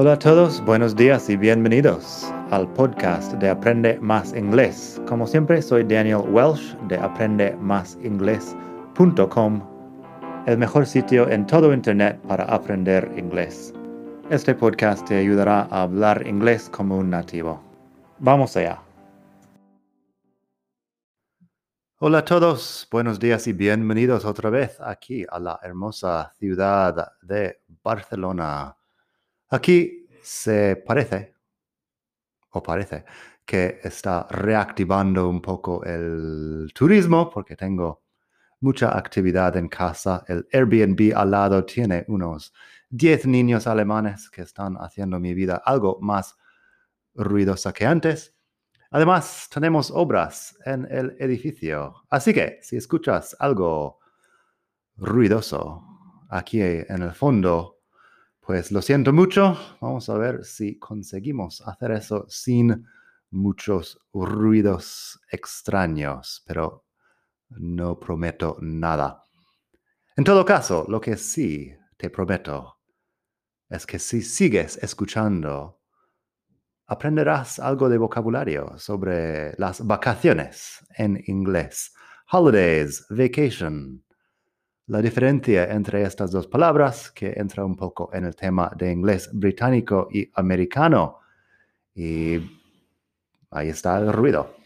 Hola a todos, buenos días y bienvenidos al podcast de Aprende Más Inglés. Como siempre, soy Daniel Welsh de aprendemásinglés.com, el mejor sitio en todo Internet para aprender inglés. Este podcast te ayudará a hablar inglés como un nativo. Vamos allá. Hola a todos, buenos días y bienvenidos otra vez aquí a la hermosa ciudad de Barcelona. Aquí se parece, o parece, que está reactivando un poco el turismo porque tengo mucha actividad en casa. El Airbnb al lado tiene unos 10 niños alemanes que están haciendo mi vida algo más ruidosa que antes. Además, tenemos obras en el edificio. Así que si escuchas algo ruidoso aquí en el fondo, pues lo siento mucho. Vamos a ver si conseguimos hacer eso sin muchos ruidos extraños, pero no prometo nada. En todo caso, lo que sí te prometo es que si sigues escuchando, aprenderás algo de vocabulario sobre las vacaciones en inglés. Holidays, vacation, la diferencia entre estas dos palabras, que entra un poco en el tema de inglés británico y americano. Y ahí está el ruido.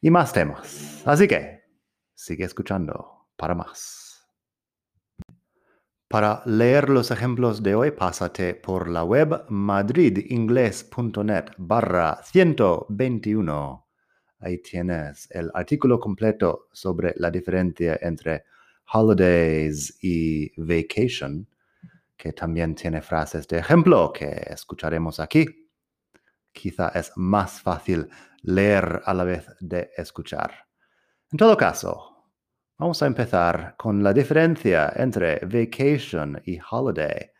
Y más temas. Así que sigue escuchando para más. Para leer los ejemplos de hoy, pásate por la web madridingles.net barra 121. Ahí tienes el artículo completo sobre la diferencia entre holidays y vacation, que también tiene frases de ejemplo que escucharemos aquí. Quizá es más fácil leer a la vez de escuchar. En todo caso, vamos a empezar con la diferencia entre vacation y holiday.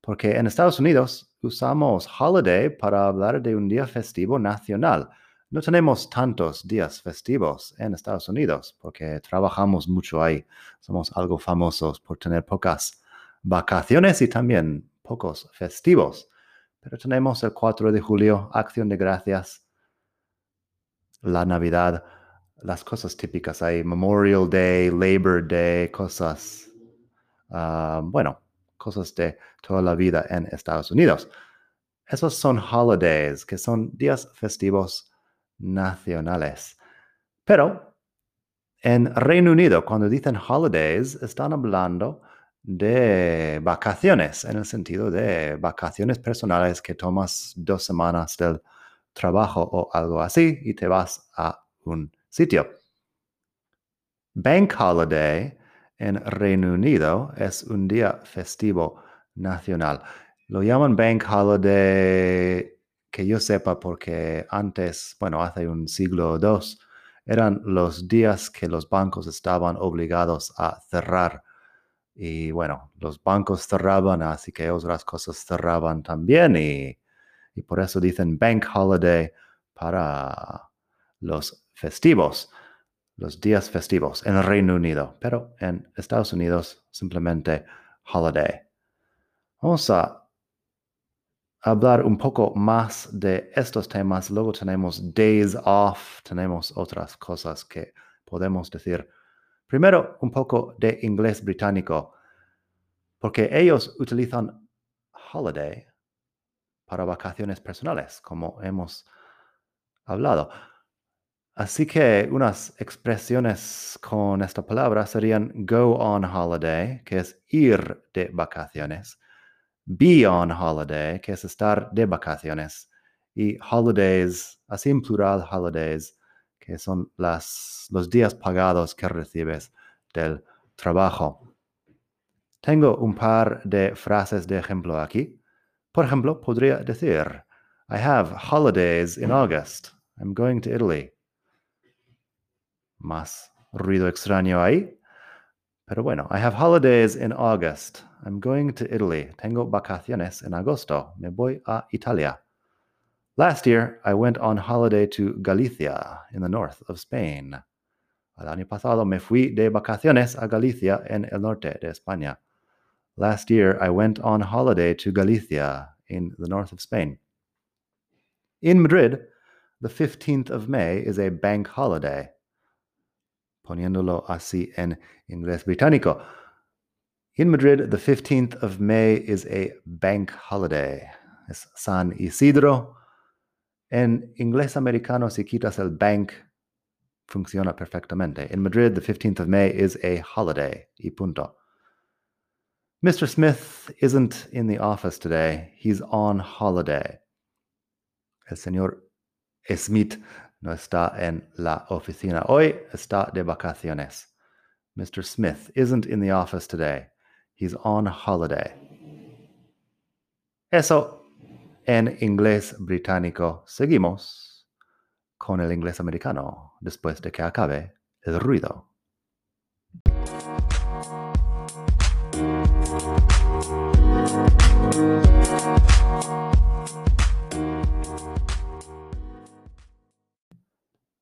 Porque en Estados Unidos usamos holiday para hablar de un día festivo nacional no tenemos tantos días festivos en Estados Unidos porque trabajamos mucho ahí. Somos algo famosos por tener pocas vacaciones y también pocos festivos. Pero tenemos el 4 de julio, Acción de Gracias, la Navidad, las cosas típicas ahí, Memorial Day, Labor Day, cosas, ah, bueno, cosas de toda la vida en Estados Unidos. Esos son holidays, que son días festivos nacionales. Pero en Reino Unido, cuando dicen holidays, están hablando de vacaciones, en el sentido de vacaciones personales que tomas dos semanas del trabajo o algo así y te vas a un sitio. Bank Holiday en Reino Unido es un día festivo nacional. Lo llaman Bank Holiday que yo sepa, porque antes, bueno, hace un siglo o dos, eran los días que los bancos estaban obligados a cerrar. Y bueno, los bancos cerraban, así que otras cosas cerraban también. Y, y por eso dicen bank holiday para los festivos, los días festivos en el Reino Unido. Pero en Estados Unidos simplemente holiday. Vamos a hablar un poco más de estos temas. Luego tenemos days off, tenemos otras cosas que podemos decir. Primero, un poco de inglés británico, porque ellos utilizan holiday para vacaciones personales, como hemos hablado. Así que unas expresiones con esta palabra serían go on holiday, que es ir de vacaciones, be on holiday, que es estar de vacaciones, y holidays, así en plural holidays, que son las, los días pagados que recibes del trabajo. Tengo un par de frases de ejemplo aquí. Por ejemplo, podría decir, I have holidays in August. I'm going to Italy. Más ruido extraño ahí. Pero bueno, I have holidays in August. I'm going to Italy. Tengo vacaciones en agosto. Me voy a Italia. Last year, I went on holiday to Galicia in the north of Spain. El año pasado me fui de vacaciones a Galicia en el norte de España. Last year, I went on holiday to Galicia in the north of Spain. In Madrid, the 15th of May is a bank holiday, poniéndolo así en inglés británico. In Madrid, the 15th of May is a bank holiday. Es San Isidro. En inglés americano, si quitas el bank, funciona perfectamente. In Madrid, the 15th of May is a holiday. Y punto. Mr. Smith isn't in the office today. He's on holiday. El señor Smith no está en la oficina hoy, está de vacaciones. Mr. Smith isn't in the office today. He's on holiday. Eso en inglés británico. Seguimos con el inglés americano después de que acabe el ruido.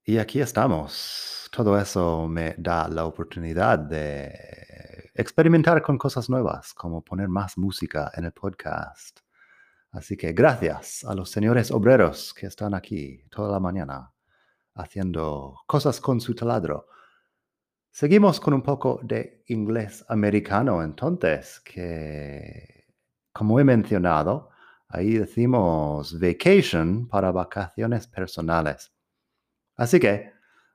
Y aquí estamos. Todo eso me da la oportunidad de experimentar con cosas nuevas, como poner más música en el podcast. Así que gracias a los señores obreros que están aquí toda la mañana haciendo cosas con su taladro. Seguimos con un poco de inglés americano entonces, que como he mencionado, ahí decimos vacation para vacaciones personales. Así que,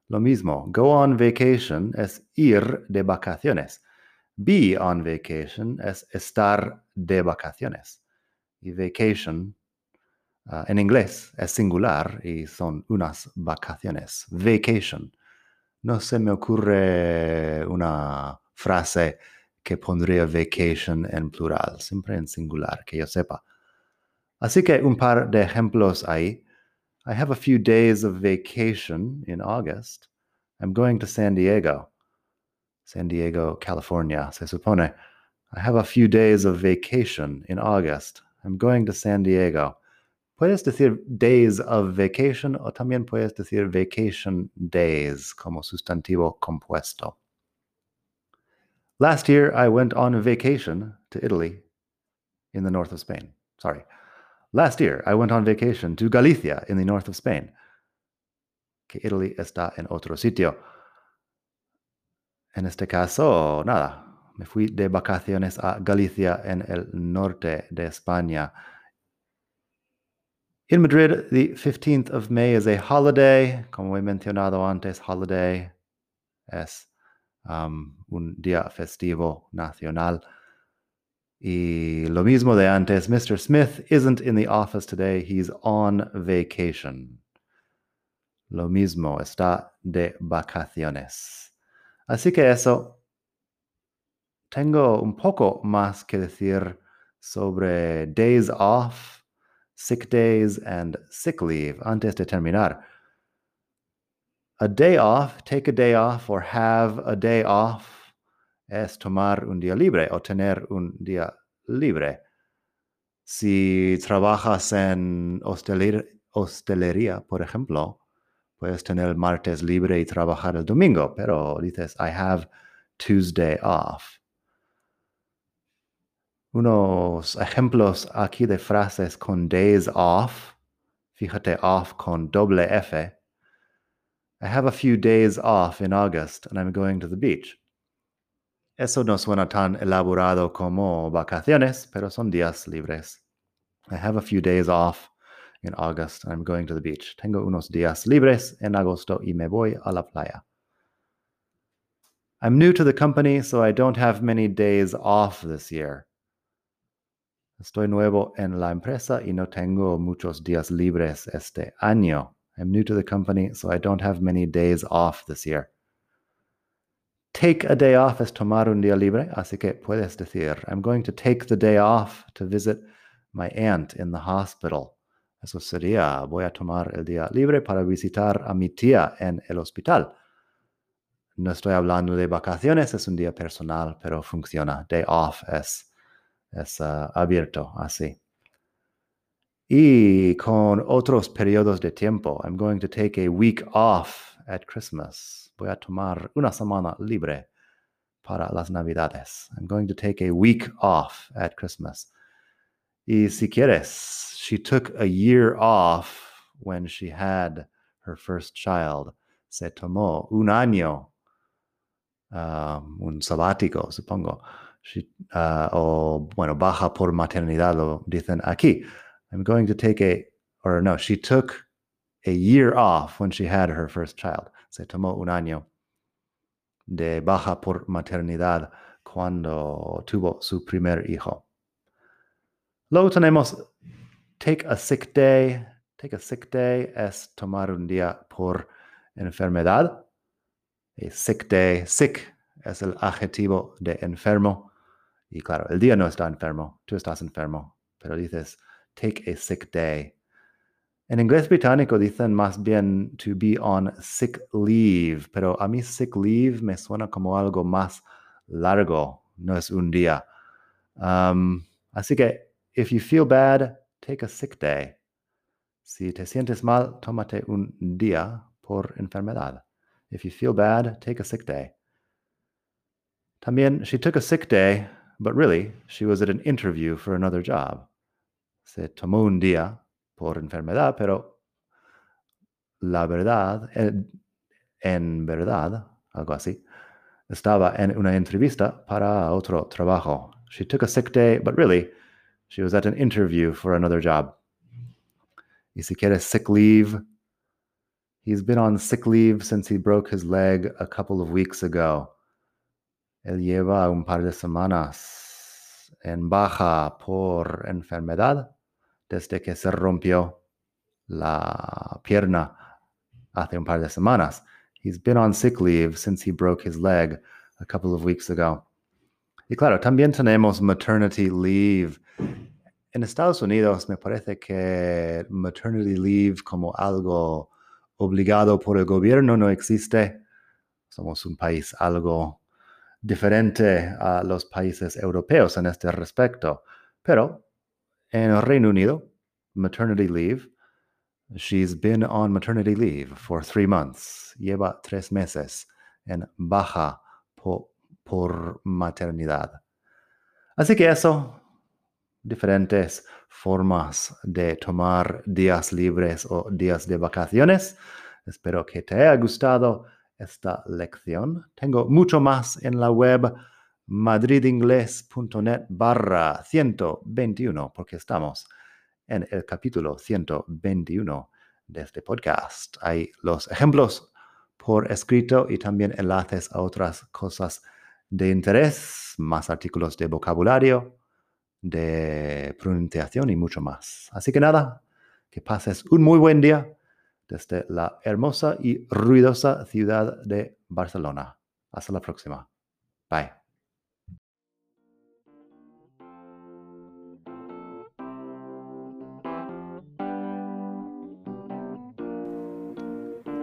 lo mismo, go on vacation es ir de vacaciones. Be on vacation es estar de vacaciones. Y vacation ah, en inglés es singular y son unas vacaciones. Vacation. No se me ocurre una frase que pondría vacation en plural, siempre en singular, que yo sepa. Así que un par de ejemplos ahí. I have a few days of vacation in August. I'm going to San Diego. San Diego, California, se supone. I have a few days of vacation in August. I'm going to San Diego. Puedes decir days of vacation o también puedes decir vacation days como sustantivo compuesto. Last year, I went on a vacation to Italy in the north of Spain. Sorry, Last year, I went on vacation to Galicia in the north of Spain. Que Italy está en otro sitio. En este caso, nada, me fui de vacaciones a Galicia en el norte de España. In Madrid, the 15th of May is a holiday. Como he mencionado antes, holiday es um, un día festivo nacional. Y lo mismo de antes, Mr. Smith isn't in the office today, he's on vacation. Lo mismo, está de vacaciones. Así que eso, tengo un poco más que decir sobre days off, sick days, and sick leave antes de terminar. A day off, take a day off, or have a day off es tomar un día libre o tener un día libre. Si trabajas en hostelería, por ejemplo, puedes tener el martes libre y trabajar el domingo, pero dices, I have Tuesday off. Unos ejemplos aquí de frases con days off. Fíjate, off con doble F. I have a few days off in August and I'm going to the beach. Eso no suena tan elaborado como vacaciones, pero son días libres. I have a few days off in August I'm going to the beach. Tengo unos días libres en agosto y me voy a la playa. I'm new to the company, so I don't have many days off this year. Estoy nuevo en la empresa y no tengo muchos días libres este año. I'm new to the company, so I don't have many days off this year. Take a day off es tomar un día libre, así que puedes decir, I'm going to take the day off to visit my aunt in the hospital. Eso sería, voy a tomar el día libre para visitar a mi tía en el hospital. No estoy hablando de vacaciones, es un día personal, pero funciona. Day off es, es uh, abierto, así. Y con otros periodos de tiempo, I'm going to take a week off at Christmas voy a tomar una semana libre para las Navidades. I'm going to take a week off at Christmas. Y si quieres, she took a year off when she had her first child. Se tomó un año, um, un sabático, supongo. She, uh, o, bueno, baja por maternidad, lo dicen aquí. I'm going to take a, or no, she took a year off when she had her first child. Se tomó un año de baja por maternidad cuando tuvo su primer hijo. Luego tenemos take a sick day. Take a sick day es tomar un día por enfermedad. A sick day, sick es el adjetivo de enfermo. Y claro, el día no está enfermo, tú estás enfermo, pero dices take a sick day. En inglés británico dicen más bien to be on sick leave, pero a mí sick leave me suena como algo más largo, no es un día. Um, así que, if you feel bad, take a sick day. Si te sientes mal, tómate un día por enfermedad. If you feel bad, take a sick day. También, she took a sick day, but really, she was at an interview for another job. Se tomó un día por enfermedad, pero la verdad, en, en verdad, algo así, estaba en una entrevista para otro trabajo. She took a sick day, but really, she was at an interview for another job. Y si quieres sick leave, he's been on sick leave since he broke his leg a couple of weeks ago. Él lleva un par de semanas en baja por enfermedad desde que se rompió la pierna hace un par de semanas. He's been on sick leave since he broke his leg a couple of weeks ago. Y claro, también tenemos maternity leave. En Estados Unidos me parece que maternity leave como algo obligado por el gobierno no existe. Somos un país algo diferente a los países europeos en este respecto. Pero en el Reino Unido, maternity leave, she's been on maternity leave for three months. Lleva tres meses en baja por, por maternidad. Así que eso, diferentes formas de tomar días libres o días de vacaciones. Espero que te haya gustado esta lección. Tengo mucho más en la web madridingles.net barra 121, porque estamos en el capítulo 121 de este podcast. Hay los ejemplos por escrito y también enlaces a otras cosas de interés, más artículos de vocabulario, de pronunciación y mucho más. Así que nada, que pases un muy buen día desde la hermosa y ruidosa ciudad de Barcelona. Hasta la próxima. Bye.